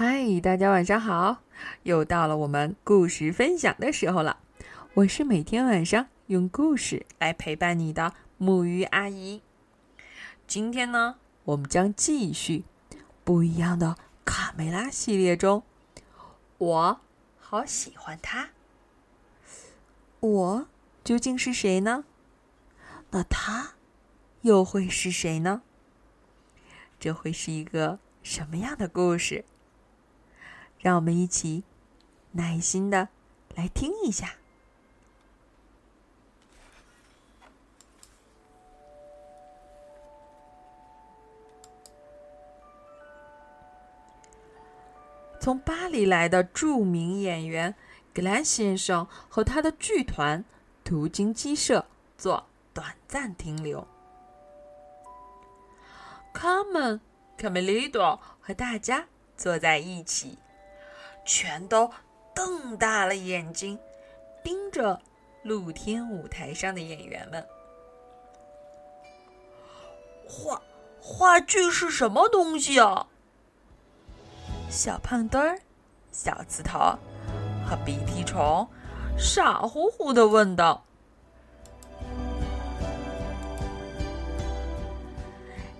嗨，大家晚上好！又到了我们故事分享的时候了。我是每天晚上用故事来陪伴你的木鱼阿姨。今天呢，我们将继续不一样的卡梅拉系列中，我好喜欢他。我究竟是谁呢？那他又会是谁呢？这会是一个什么样的故事？让我们一起耐心的来听一下。从巴黎来的著名演员格兰先生和他的剧团途经鸡舍做短暂停留。卡门、卡梅利多和大家坐在一起，全都瞪大了眼睛，盯着露天舞台上的演员们。话话剧是什么东西啊？小胖墩儿、小刺头和鼻涕虫傻乎乎的问道。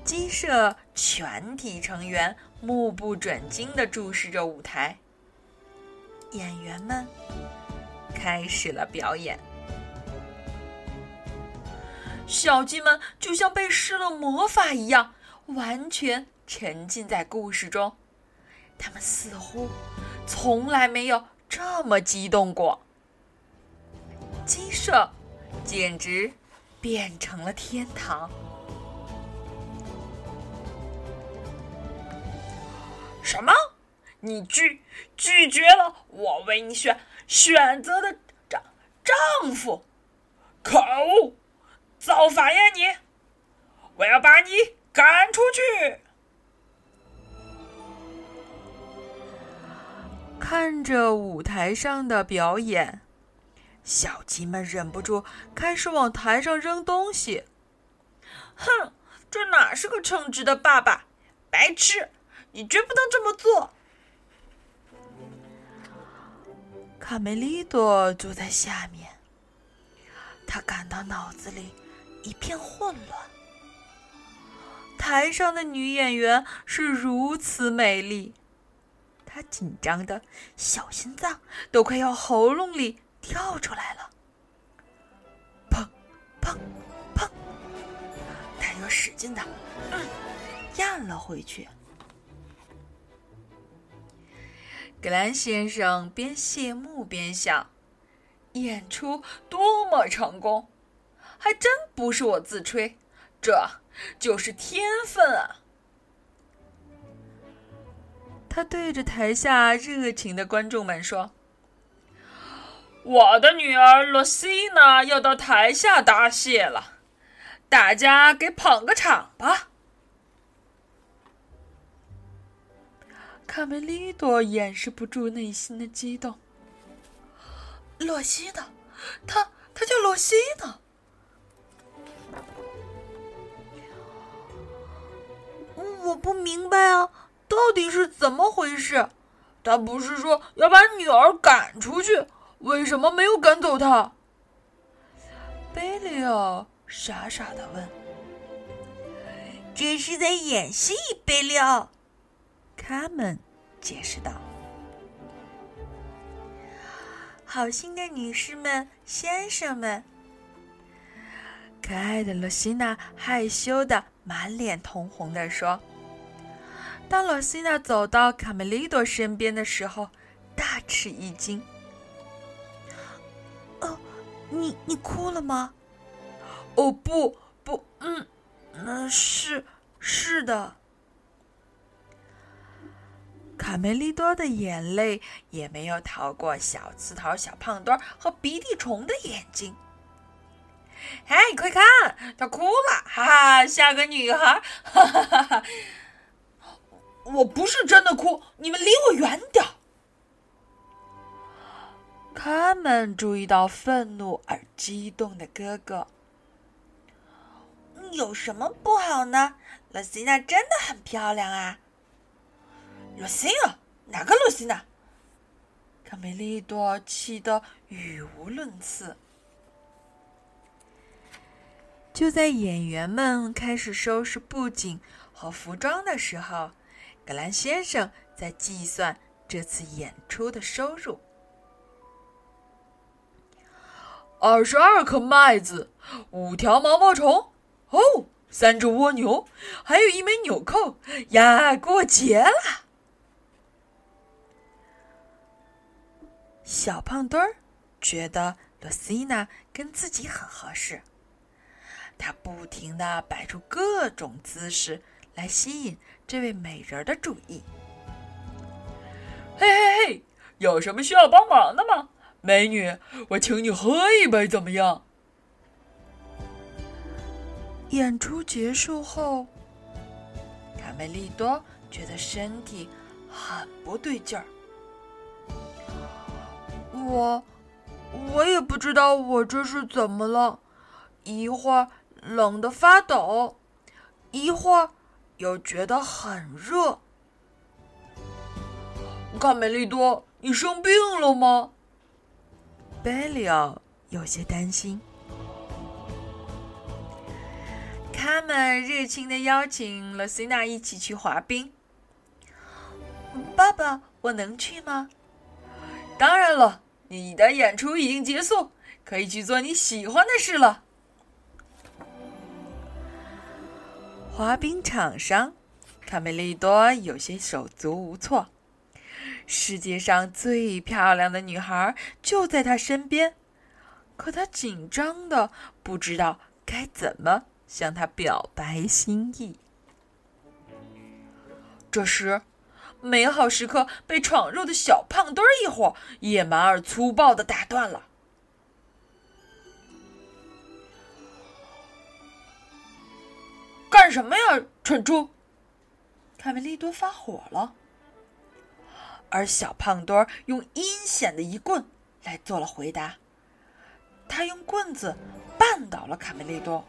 鸡舍全体成员目不转睛的注视着舞台，演员们开始了表演。小鸡们就像被施了魔法一样，完全沉浸在故事中。他们似乎从来没有这么激动过。鸡舍简直变成了天堂。什么？你拒拒绝了我为你选选择的丈丈夫？可恶！造反呀你！我要把你赶出去！看着舞台上的表演，小鸡们忍不住开始往台上扔东西。哼，这哪是个称职的爸爸？白痴！你绝不能这么做。卡梅利多坐在下面，他感到脑子里一片混乱。台上的女演员是如此美丽，他紧张的小心脏都快要喉咙里跳出来了。砰砰砰！他又使劲的嗯咽了回去。格兰先生边谢幕边想：“演出多么成功，还真不是我自吹，这就是天分啊！”他对着台下热情的观众们说：“我的女儿罗西娜要到台下答谢了，大家给捧个场吧。”卡梅利多掩饰不住内心的激动。洛西的？他他叫洛西的？我不明白啊，到底是怎么回事？他不是说要把女儿赶出去，为什么没有赶走她？贝利奥傻傻的问：“这是在演戏，贝利奥。”卡门解释道：“好心的女士们、先生们。”可爱的罗西娜害羞的满脸通红的说：“当罗西娜走到卡梅利多身边的时候，大吃一惊。”“哦，你你哭了吗？”“哦，不不，嗯，嗯，是是的。”卡梅利多的眼泪也没有逃过小刺头、小胖墩和鼻涕虫的眼睛。哎，快看，她哭了！哈哈，像个女孩！哈哈哈哈！我不是真的哭，你们离我远点。他们注意到愤怒而激动的哥哥。有什么不好呢？罗西娜真的很漂亮啊！露西娜，哪个露西娜？卡梅利多气得语无伦次。就在演员们开始收拾布景和服装的时候，格兰先生在计算这次演出的收入：二十二颗麦子，五条毛毛虫，哦，三只蜗牛，还有一枚纽扣呀，过节了！小胖墩儿觉得罗西娜跟自己很合适，他不停的摆出各种姿势来吸引这位美人的注意。嘿嘿嘿，有什么需要帮忙的吗，美女？我请你喝一杯，怎么样？演出结束后，卡梅利多觉得身体很不对劲儿。我，我也不知道我这是怎么了，一会儿冷得发抖，一会儿又觉得很热。卡梅利多，你生病了吗？贝利奥有些担心。他们热情的邀请罗西娜一起去滑冰。爸爸，我能去吗？当然了。你的演出已经结束，可以去做你喜欢的事了。滑冰场上，卡梅利多有些手足无措。世界上最漂亮的女孩就在他身边，可他紧张的不知道该怎么向她表白心意。这时。美好时刻被闯入的小胖墩儿一伙野蛮而粗暴的打断了。干什么呀，蠢猪！卡梅利多发火了，而小胖墩儿用阴险的一棍来做了回答。他用棍子绊倒了卡梅利多。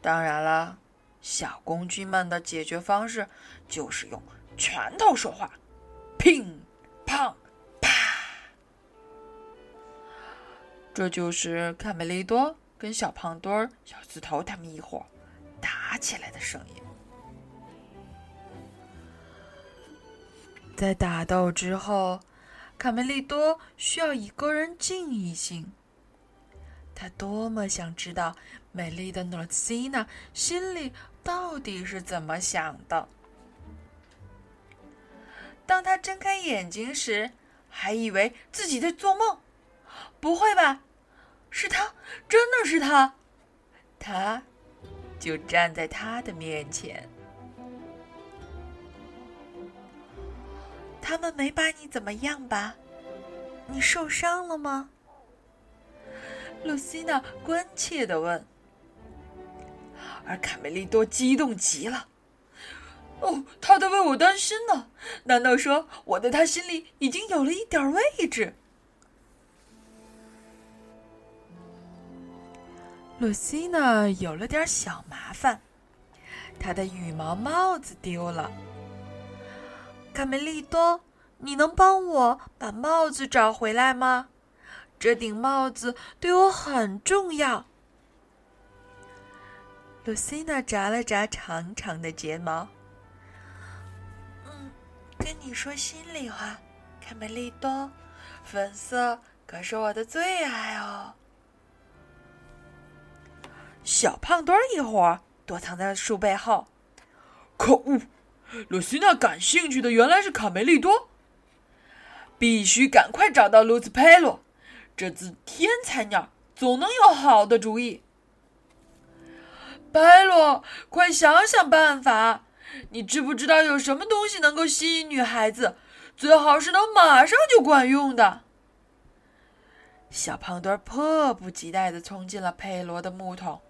当然了。小公鸡们的解决方式就是用拳头说话，乒乓啪。这就是卡梅利多跟小胖墩儿、小刺头他们一伙打起来的声音。在打斗之后，卡梅利多需要一个人静一静。他多么想知道美丽的诺西娜心里。到底是怎么想的？当他睁开眼睛时，还以为自己在做梦。不会吧？是他，真的是他！他就站在他的面前。他们没把你怎么样吧？你受伤了吗？露西娜关切的问。而卡梅利多激动极了，哦，他在为我担心呢。难道说我在他心里已经有了一点位置？露西娜有了点小麻烦，她的羽毛帽子丢了。卡梅利多，你能帮我把帽子找回来吗？这顶帽子对我很重要。露西娜眨了眨长长的睫毛。嗯，跟你说心里话，卡梅利多，粉色可是我的最爱哦。小胖墩儿一会躲藏在树背后。可恶！露西娜感兴趣的原来是卡梅利多。必须赶快找到卢兹佩洛，这只天才鸟总能有好的主意。白罗，快想想办法！你知不知道有什么东西能够吸引女孩子？最好是能马上就管用的。小胖墩迫不及待地冲进了佩罗的木桶，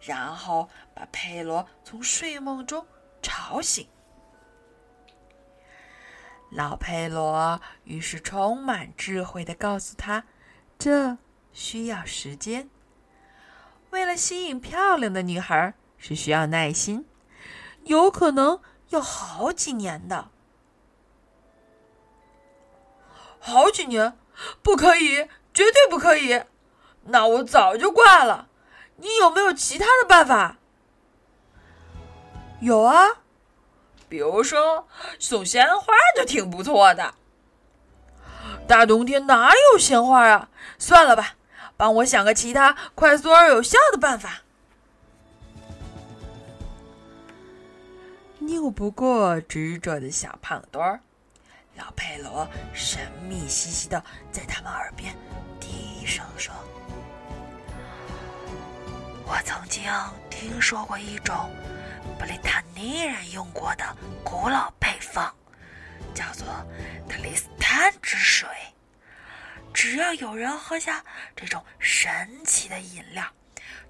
然后把佩罗从睡梦中吵醒。老佩罗于是充满智慧地告诉他：“这需要时间。”为了吸引漂亮的女孩，是需要耐心，有可能要好几年的。好几年？不可以，绝对不可以！那我早就挂了。你有没有其他的办法？有啊，比如说送鲜花就挺不错的。大冬天哪有鲜花啊？算了吧，帮我想个其他快速而有效的办法。拗不过执着的小胖墩儿，老佩罗神秘兮兮的在他们耳边低声说：“我曾经听说过一种布里塔尼人用过的古老配方。”叫做特里斯坦之水。只要有人喝下这种神奇的饮料，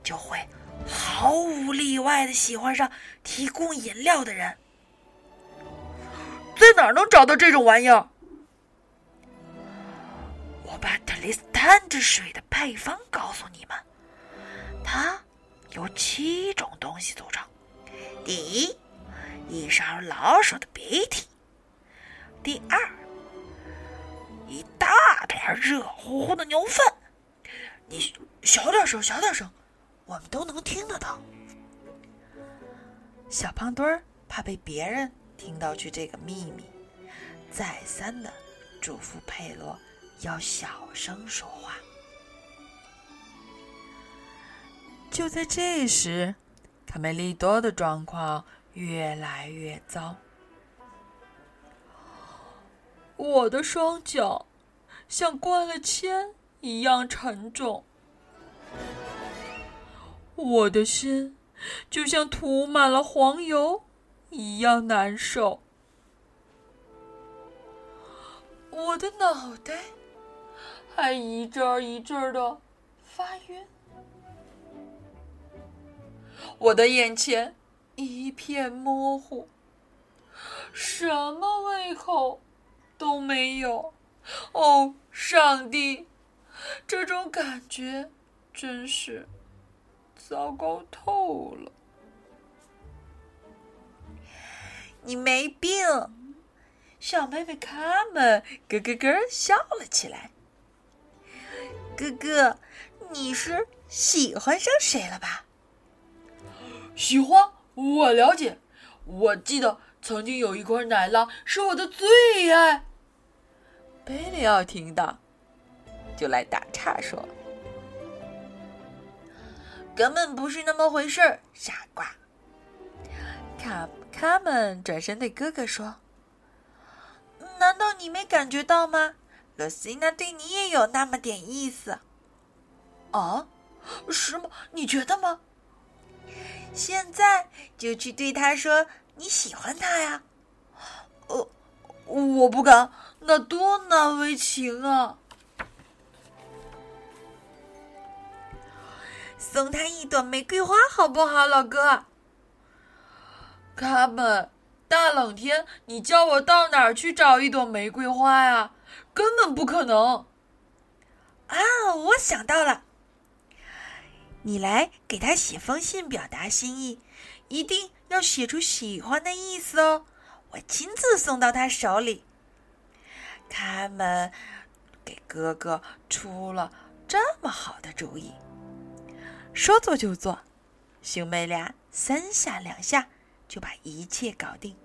就会毫无例外的喜欢上提供饮料的人。在哪儿能找到这种玩意儿？我把特里斯坦之水的配方告诉你们，它由七种东西组成。第一，一勺老鼠的鼻涕。第二，一大团热乎乎的牛粪。你小点声，小点声，我们都能听得到。小胖墩儿怕被别人听到去这个秘密，再三的嘱咐佩罗要小声说话。就在这时，卡梅利多的状况越来越糟。我的双脚像灌了铅一样沉重，我的心就像涂满了黄油一样难受，我的脑袋还一阵儿一阵儿的发晕，我的眼前一片模糊，什么胃口？都没有，哦，上帝，这种感觉真是糟糕透了。你没病，小妹妹卡门咯咯咯笑了起来。哥哥，你是喜欢上谁了吧？喜欢，我了解，我记得。曾经有一块奶酪是我的最爱。贝利奥听到，就来打岔说：“根本不是那么回事儿，傻瓜。”卡卡门转身对哥哥说：“难道你没感觉到吗？罗西娜对你也有那么点意思。”啊，是吗？你觉得吗？现在就去对他说。你喜欢他呀？呃，我不敢，那多难为情啊！送他一朵玫瑰花好不好，老哥？卡门，大冷天，你叫我到哪儿去找一朵玫瑰花呀？根本不可能！啊，我想到了，你来给他写封信，表达心意，一定。要写出喜欢的意思哦，我亲自送到他手里。他们给哥哥出了这么好的主意，说做就做，兄妹俩三下两下就把一切搞定，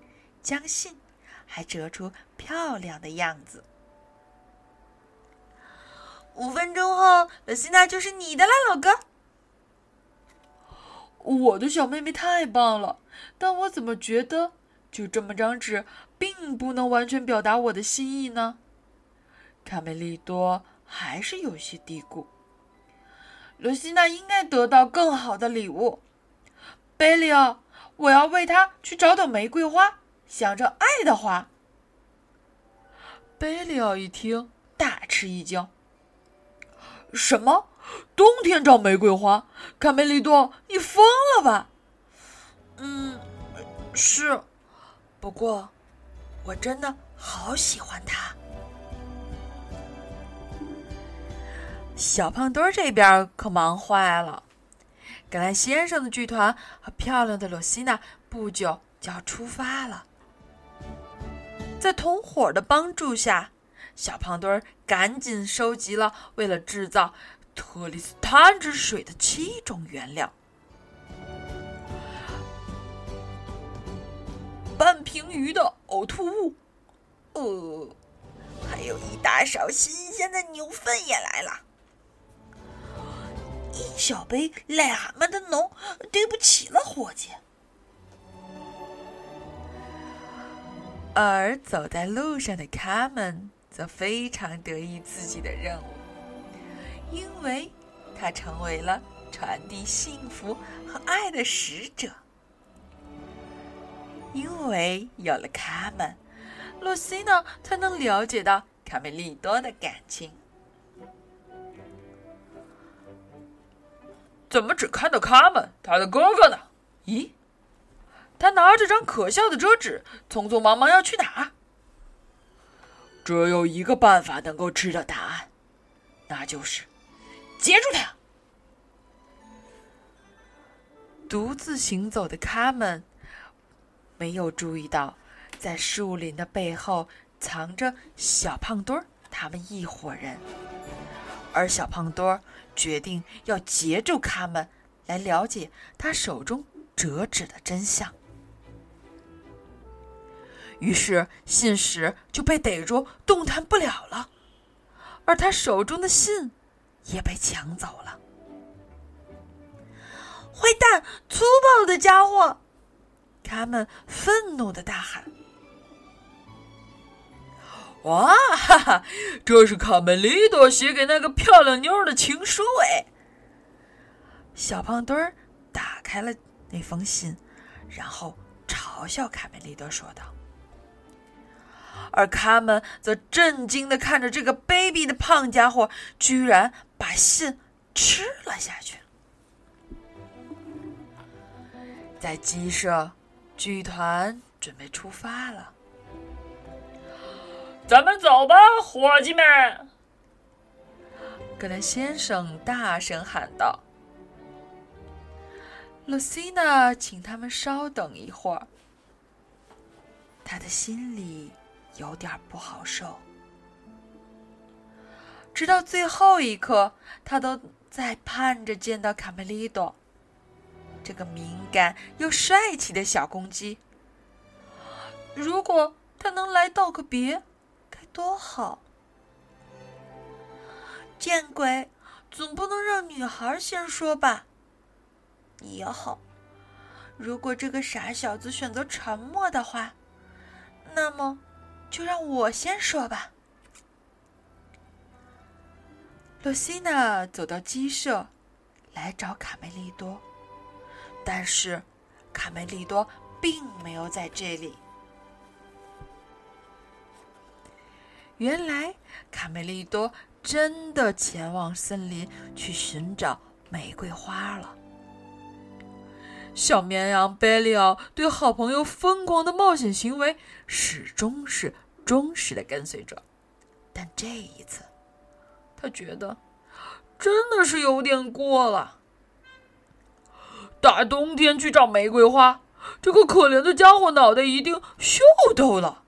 将信还折出漂亮的样子。五分钟后，罗西娜就是你的了，老哥。我的小妹妹太棒了，但我怎么觉得就这么张纸并不能完全表达我的心意呢？卡梅利多还是有些嘀咕。罗西娜应该得到更好的礼物。贝利奥，我要为她去找朵玫瑰花，想着爱的花。贝利奥一听，大吃一惊。什么？冬天找玫瑰花，卡梅利多，你疯了吧？嗯，是，不过我真的好喜欢他。小胖墩儿这边可忙坏了，格兰先生的剧团和漂亮的罗西娜不久就要出发了。在同伙的帮助下，小胖墩儿赶紧收集了为了制造特里斯坦之水的七种原料：半瓶鱼的呕吐物，呃，还有一大勺新鲜的牛粪也来了。一小杯癞蛤蟆的浓，对不起了，伙计。而走在路上的卡门则非常得意自己的任务，因为他成为了传递幸福和爱的使者。因为有了卡门，露西娜才能了解到卡梅利多的感情。怎么只看到卡门？他的哥哥呢？咦，他拿着张可笑的折纸，匆匆忙忙要去哪？只有一个办法能够知道答案，那就是接住他。独自行走的卡门没有注意到，在树林的背后藏着小胖墩儿他们一伙人，而小胖墩儿。决定要截住他们，来了解他手中折纸的真相。于是信使就被逮住，动弹不了了，而他手中的信也被抢走了。坏蛋，粗暴的家伙！他们愤怒的大喊。哇哈哈！这是卡梅利多写给那个漂亮妞的情书哎！小胖墩儿打开了那封信，然后嘲笑卡梅利多说道。而他们则震惊的看着这个卑鄙的胖家伙，居然把信吃了下去。在鸡舍，剧团准备出发了。咱们走吧，伙计们！格兰先生大声喊道。露西娜请他们稍等一会儿，他的心里有点不好受。直到最后一刻，他都在盼着见到卡梅利多，这个敏感又帅气的小公鸡。如果他能来道个别。该多好！见鬼，总不能让女孩先说吧？也好，如果这个傻小子选择沉默的话，那么就让我先说吧。露西娜走到鸡舍，来找卡梅利多，但是卡梅利多并没有在这里。原来卡梅利多真的前往森林去寻找玫瑰花了。小绵羊贝利奥对好朋友疯狂的冒险行为始终是忠实的跟随者，但这一次，他觉得真的是有点过了。大冬天去找玫瑰花，这个可怜的家伙脑袋一定秀逗了。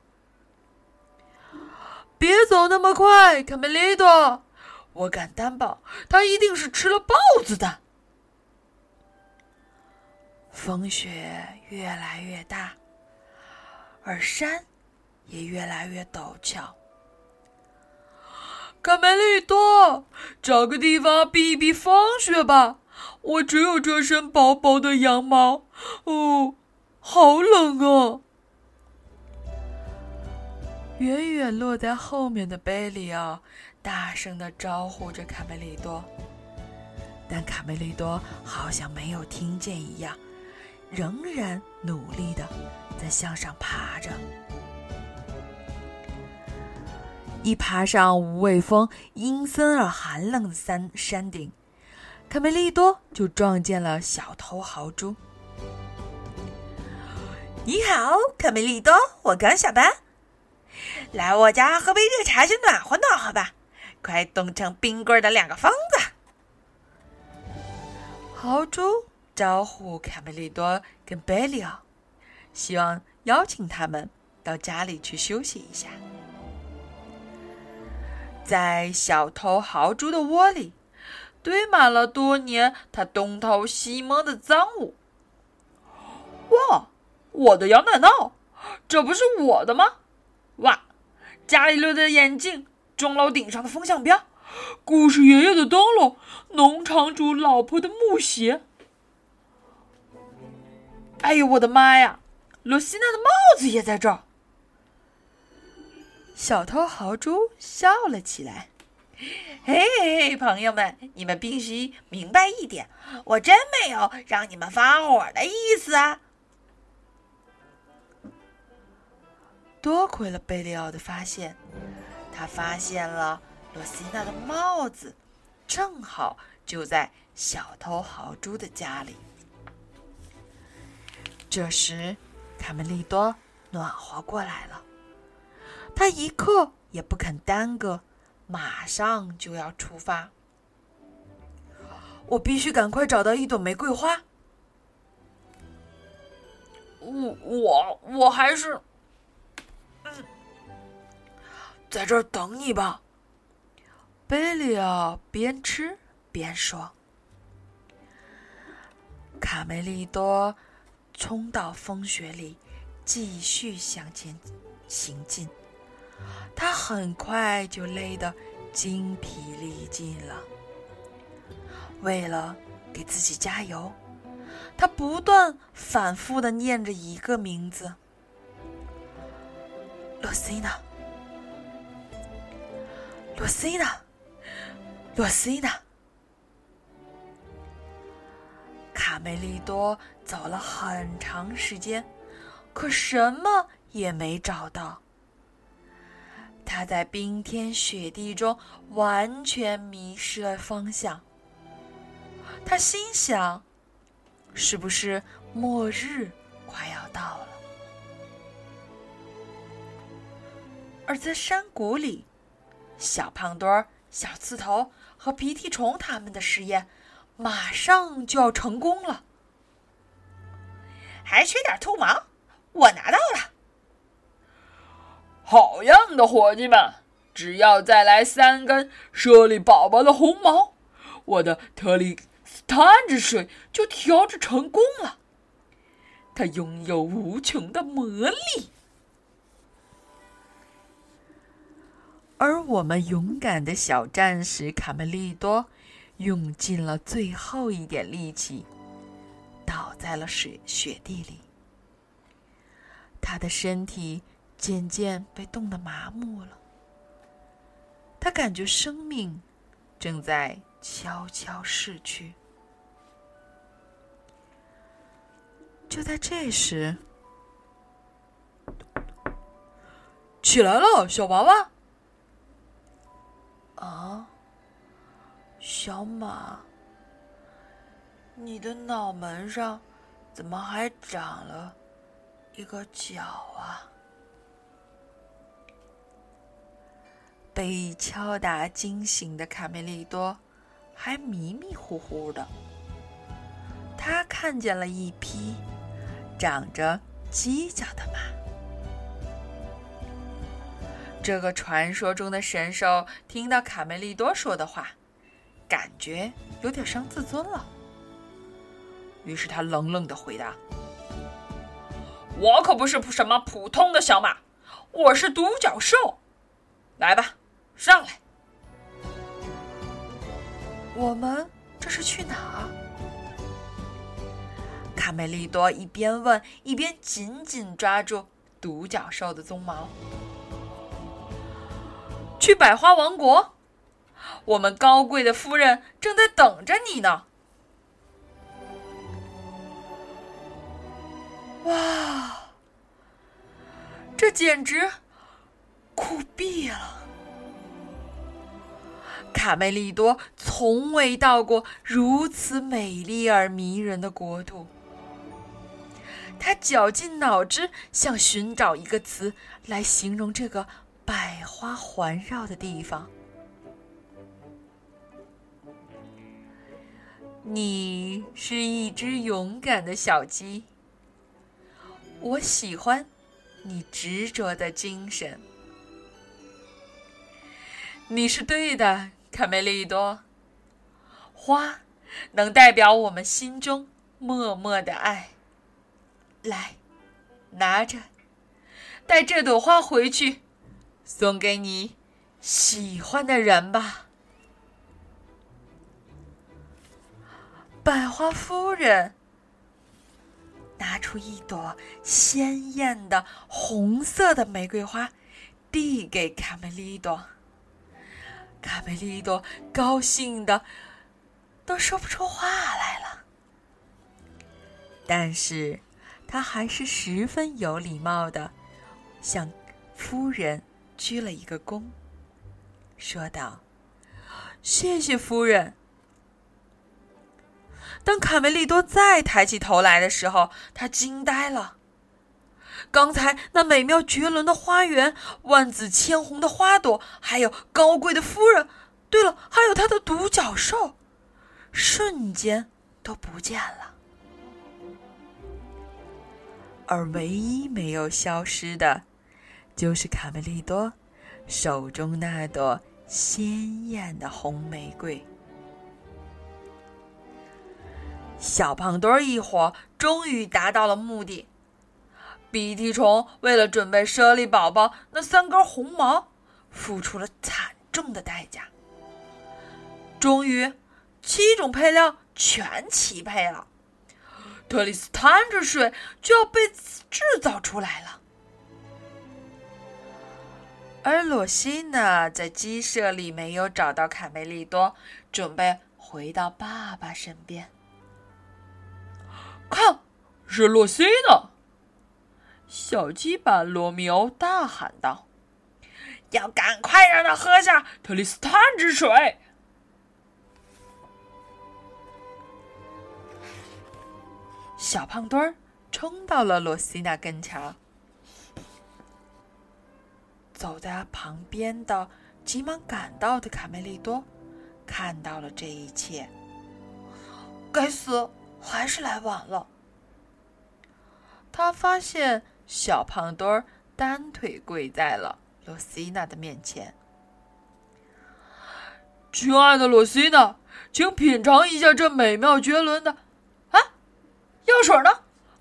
别走那么快，卡梅利多！我敢担保，他一定是吃了豹子的。风雪越来越大，而山也越来越陡峭。卡梅利多，找个地方避一避风雪吧！我只有这身薄薄的羊毛，哦，好冷啊！远远落在后面的贝里奥大声的招呼着卡梅利多，但卡梅利多好像没有听见一样，仍然努力的在向上爬着。一爬上无畏峰阴森而寒冷的山山顶，卡梅利多就撞见了小偷豪猪。你好，卡梅利多，我刚下班。来我家喝杯热茶先暖和暖和吧，快冻成冰棍的两个疯子！豪猪招呼卡梅利多跟贝利奥，希望邀请他们到家里去休息一下。在小偷豪猪的窝里，堆满了多年他东偷西摸的赃物。哇，我的羊奶酪，这不是我的吗？哇，伽利略的眼镜，钟楼顶上的风向标，故事爷爷的灯笼，农场主老婆的木鞋。哎呦，我的妈呀！罗西娜的帽子也在这儿。小偷豪猪笑了起来：“ 嘿嘿，朋友们，你们必须明白一点，我真没有让你们发火的意思啊！”多亏了贝利奥的发现，他发现了罗西娜的帽子，正好就在小偷豪猪的家里。这时，卡梅利多暖和过来了，他一刻也不肯耽搁，马上就要出发。我必须赶快找到一朵玫瑰花。我我我还是。在这儿等你吧，贝利奥边吃边说。卡梅利多冲到风雪里，继续向前行进。他很快就累得精疲力尽了。为了给自己加油，他不断反复的念着一个名字：洛西娜。洛西娜，洛西娜，卡梅利多走了很长时间，可什么也没找到。他在冰天雪地中完全迷失了方向。他心想：是不是末日快要到了？而在山谷里。小胖墩儿、小刺头和鼻涕虫他们的实验马上就要成功了，还缺点兔毛，我拿到了。好样的，伙计们！只要再来三根舍利宝宝的红毛，我的特里斯坦之水就调制成功了。它拥有无穷的魔力。而我们勇敢的小战士卡梅利多，用尽了最后一点力气，倒在了雪雪地里。他的身体渐渐被冻得麻木了，他感觉生命正在悄悄逝去。就在这时，起来了，小娃娃。啊，小马，你的脑门上怎么还长了一个角啊？被敲打惊醒的卡梅利多还迷迷糊糊的，他看见了一匹长着犄角的马。这个传说中的神兽听到卡梅利多说的话，感觉有点伤自尊了。于是他冷冷的回答：“我可不是什么普通的小马，我是独角兽。来吧，上来。”我们这是去哪儿？卡梅利多一边问，一边紧紧抓住独角兽的鬃毛。去百花王国，我们高贵的夫人正在等着你呢。哇，这简直酷毙了！卡梅利多从未到过如此美丽而迷人的国度，他绞尽脑汁想寻找一个词来形容这个。百花环绕的地方，你是一只勇敢的小鸡。我喜欢你执着的精神。你是对的，卡梅利多。花能代表我们心中默默的爱。来，拿着，带这朵花回去，送给你喜欢的人吧。百花夫人拿出一朵鲜艳的红色的玫瑰花，递给卡梅利多。卡梅利多高兴的都说不出话来了，但是他还是十分有礼貌的向夫人鞠了一个躬，说道：“谢谢夫人。”当卡梅利多再抬起头来的时候，他惊呆了。刚才那美妙绝伦的花园，万紫千红的花朵，还有高贵的夫人，对了，还有他的独角兽，瞬间都不见了。而唯一没有消失的，就是卡梅利多手中那朵鲜艳的红玫瑰。小胖墩儿一伙终于达到了目的。鼻涕虫为了准备舍利宝宝那三根红毛，付出了惨重的代价。终于，七种配料全齐配了，特里斯坦之水就要被制造出来了。而罗西呢，在鸡舍里没有找到卡梅利多，准备回到爸爸身边。看，是洛西呢！小鸡把罗密欧大喊道：“要赶快让他喝下特里斯坦之水！”小胖墩儿冲到了罗西娜跟前，走在旁边的急忙赶到的卡梅利多看到了这一切，该死！还是来晚了。他发现小胖墩儿单腿跪在了罗西娜的面前。亲爱的罗西娜，请品尝一下这美妙绝伦的……啊，药水呢？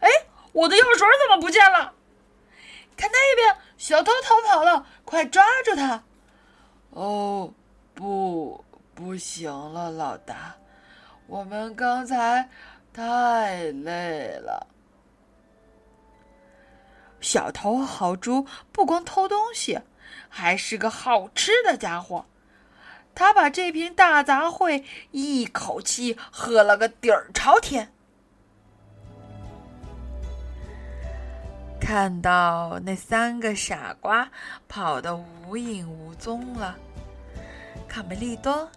哎，我的药水怎么不见了？看那边，小偷逃跑了，快抓住他！哦，不，不行了，老大，我们刚才……太累了。小头豪猪不光偷东西，还是个好吃的家伙。他把这瓶大杂烩一口气喝了个底儿朝天。看到那三个傻瓜跑得无影无踪了，卡梅利多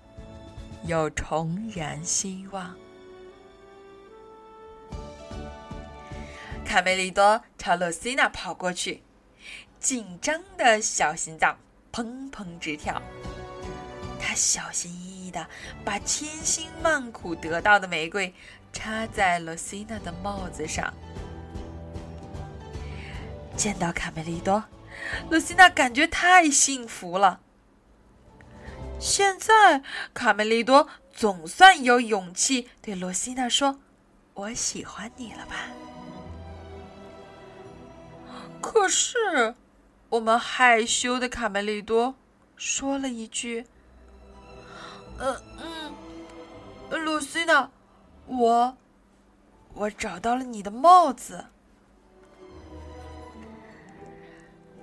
又重燃希望。卡梅利多朝罗西娜跑过去，紧张的小心脏砰砰直跳。他小心翼翼的把千辛万苦得到的玫瑰插在罗西娜的帽子上。见到卡梅利多，罗西娜感觉太幸福了。现在，卡梅利多总算有勇气对罗西娜说：“我喜欢你了吧？”可是，我们害羞的卡梅利多说了一句：“嗯嗯，露西娜，我我找到了你的帽子。”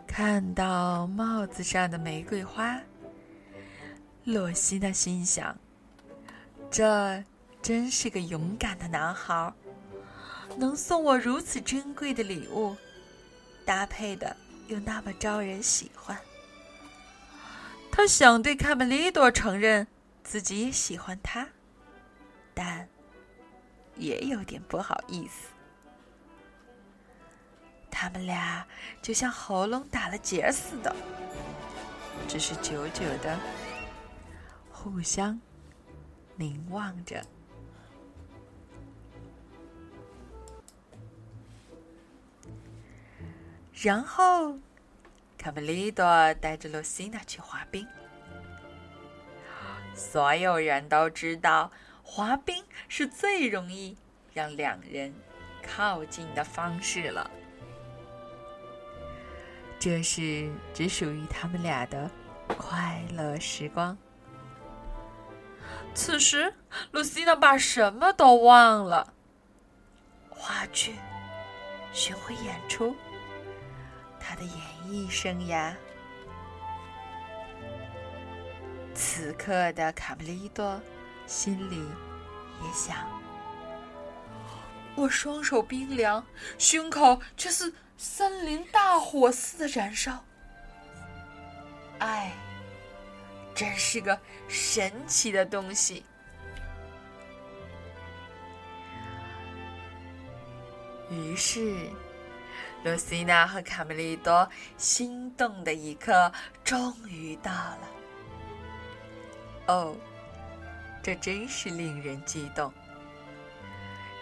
看到帽子上的玫瑰花，洛西娜心想：“这真是个勇敢的男孩，能送我如此珍贵的礼物。”搭配的又那么招人喜欢，他想对卡梅利多承认自己也喜欢他，但也有点不好意思。他们俩就像喉咙打了结似的，只是久久的互相凝望着。然后，卡梅利多带着露西娜去滑冰。所有人都知道，滑冰是最容易让两人靠近的方式了。这是只属于他们俩的快乐时光。此时，露西娜把什么都忘了：话剧、巡回演出、他的演艺生涯。此刻的卡梅利多心里也想：我双手冰凉，胸口却似森林大火似的燃烧。爱，真是个神奇的东西。于是，露西娜和卡梅利多心动的一刻终于到了。哦，这真是令人激动！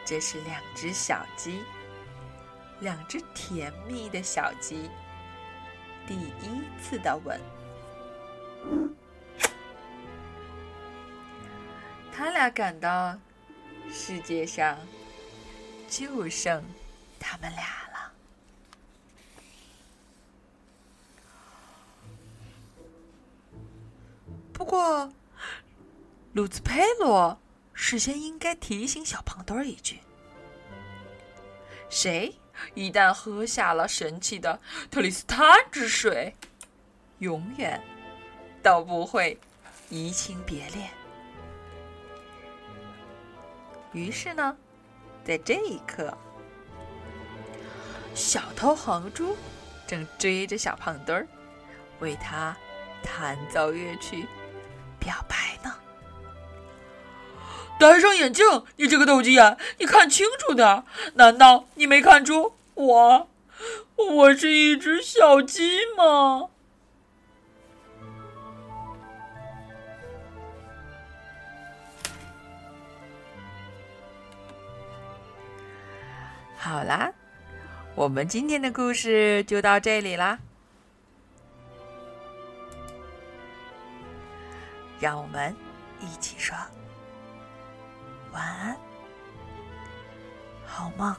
这是两只小鸡，两只甜蜜的小鸡，第一次的吻。他俩感到世界上就剩他们俩过。鲁兹佩罗事先应该提醒小胖墩儿一句：谁一旦喝下了神奇的特里斯坦之水，永远都不会移情别恋。于是呢，在这一刻，小偷黄猪正追着小胖墩儿，为他弹奏乐曲，表白呢。戴上眼镜，你这个斗鸡眼，你看清楚点！难道你没看出我，我是一只小鸡吗？好啦，我们今天的故事就到这里啦。让我们一起说。晚安，好梦。